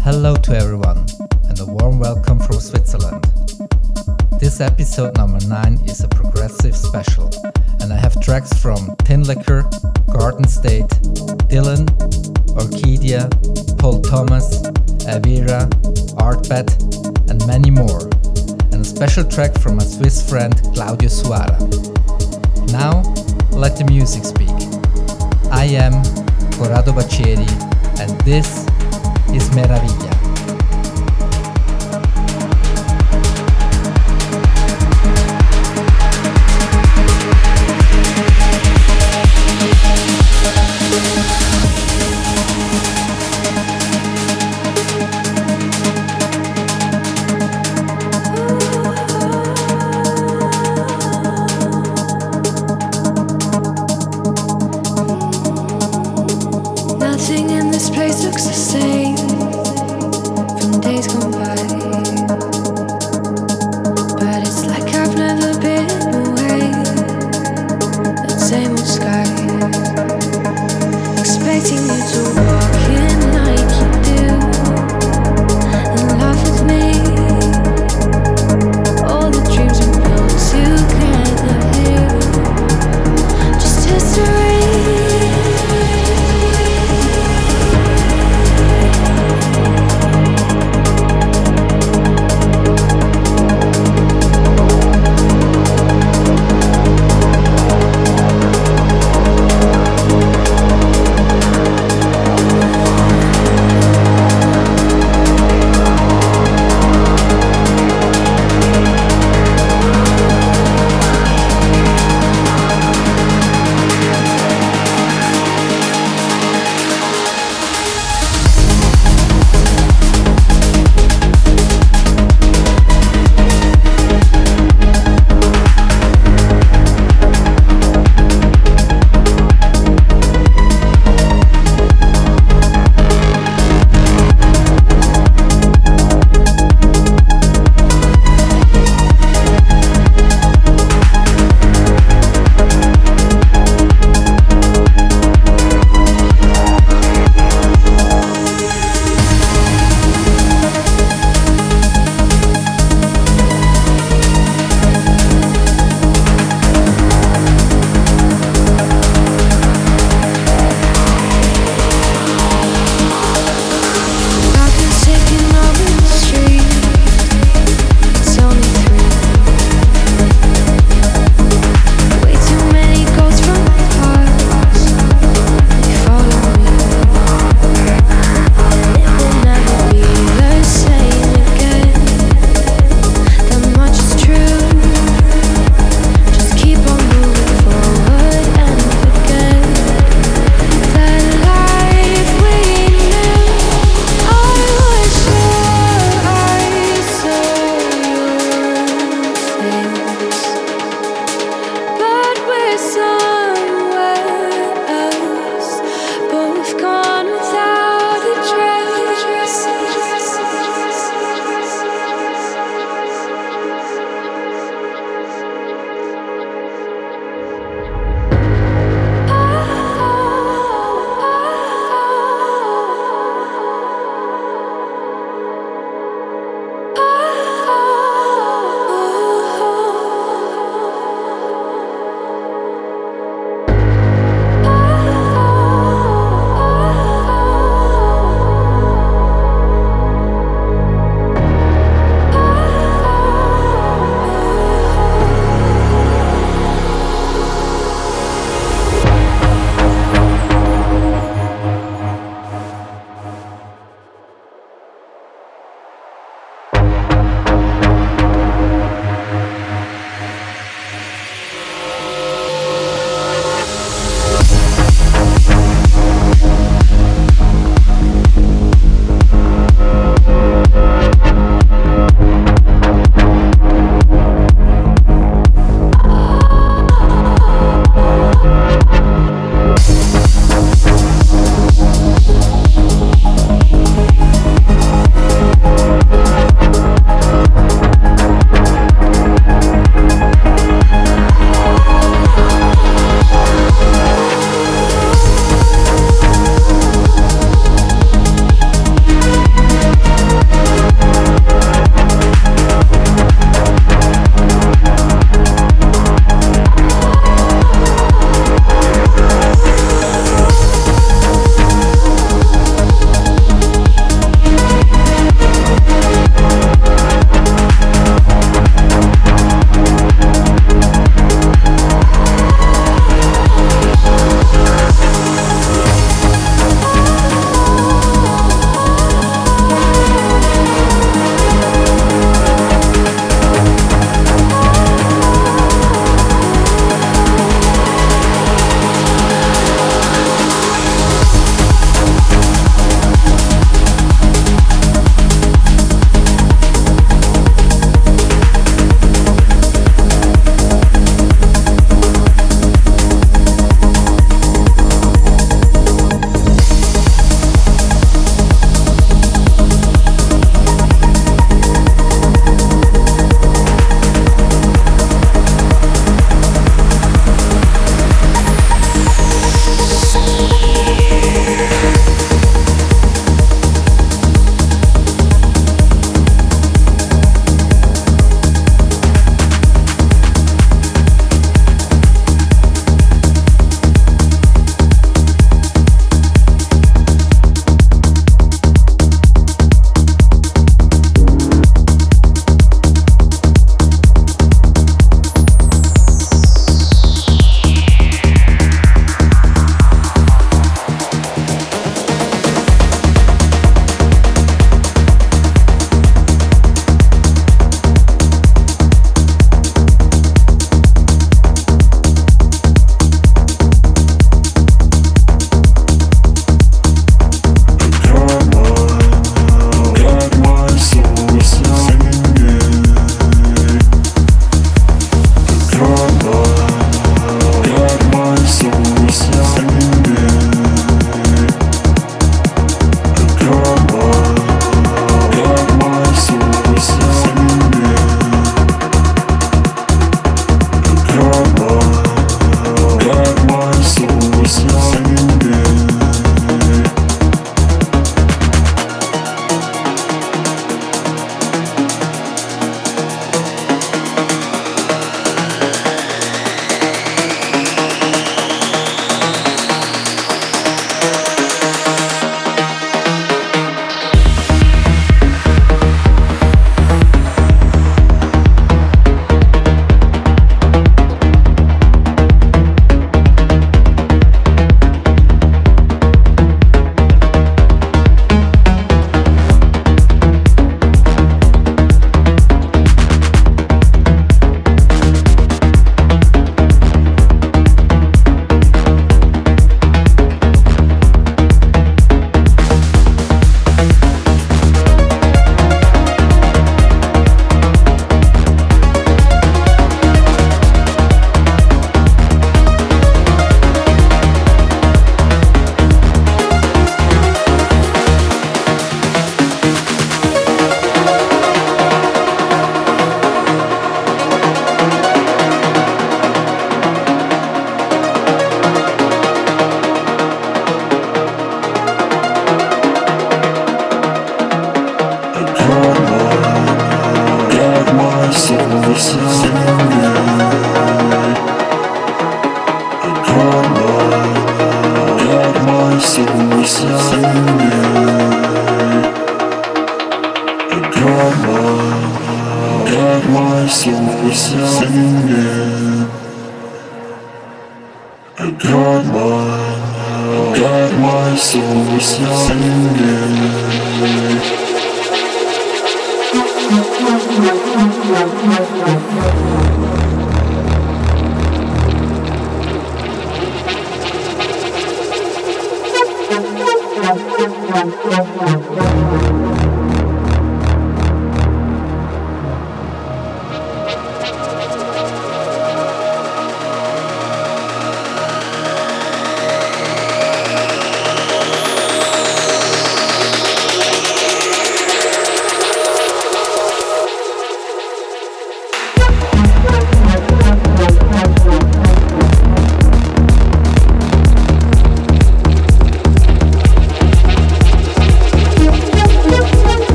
Hello to everyone and a warm welcome from Switzerland. This episode number 9 is a progressive special and I have tracks from Tinlicker, Garden State, Dylhen, Orkidea, Paul Thomas, Avira, ARTBAT and many more and a special track from my Swiss friend Claudio Suara. Now, let the music speak. I am Corrado Baccieri and this is Meraviglia.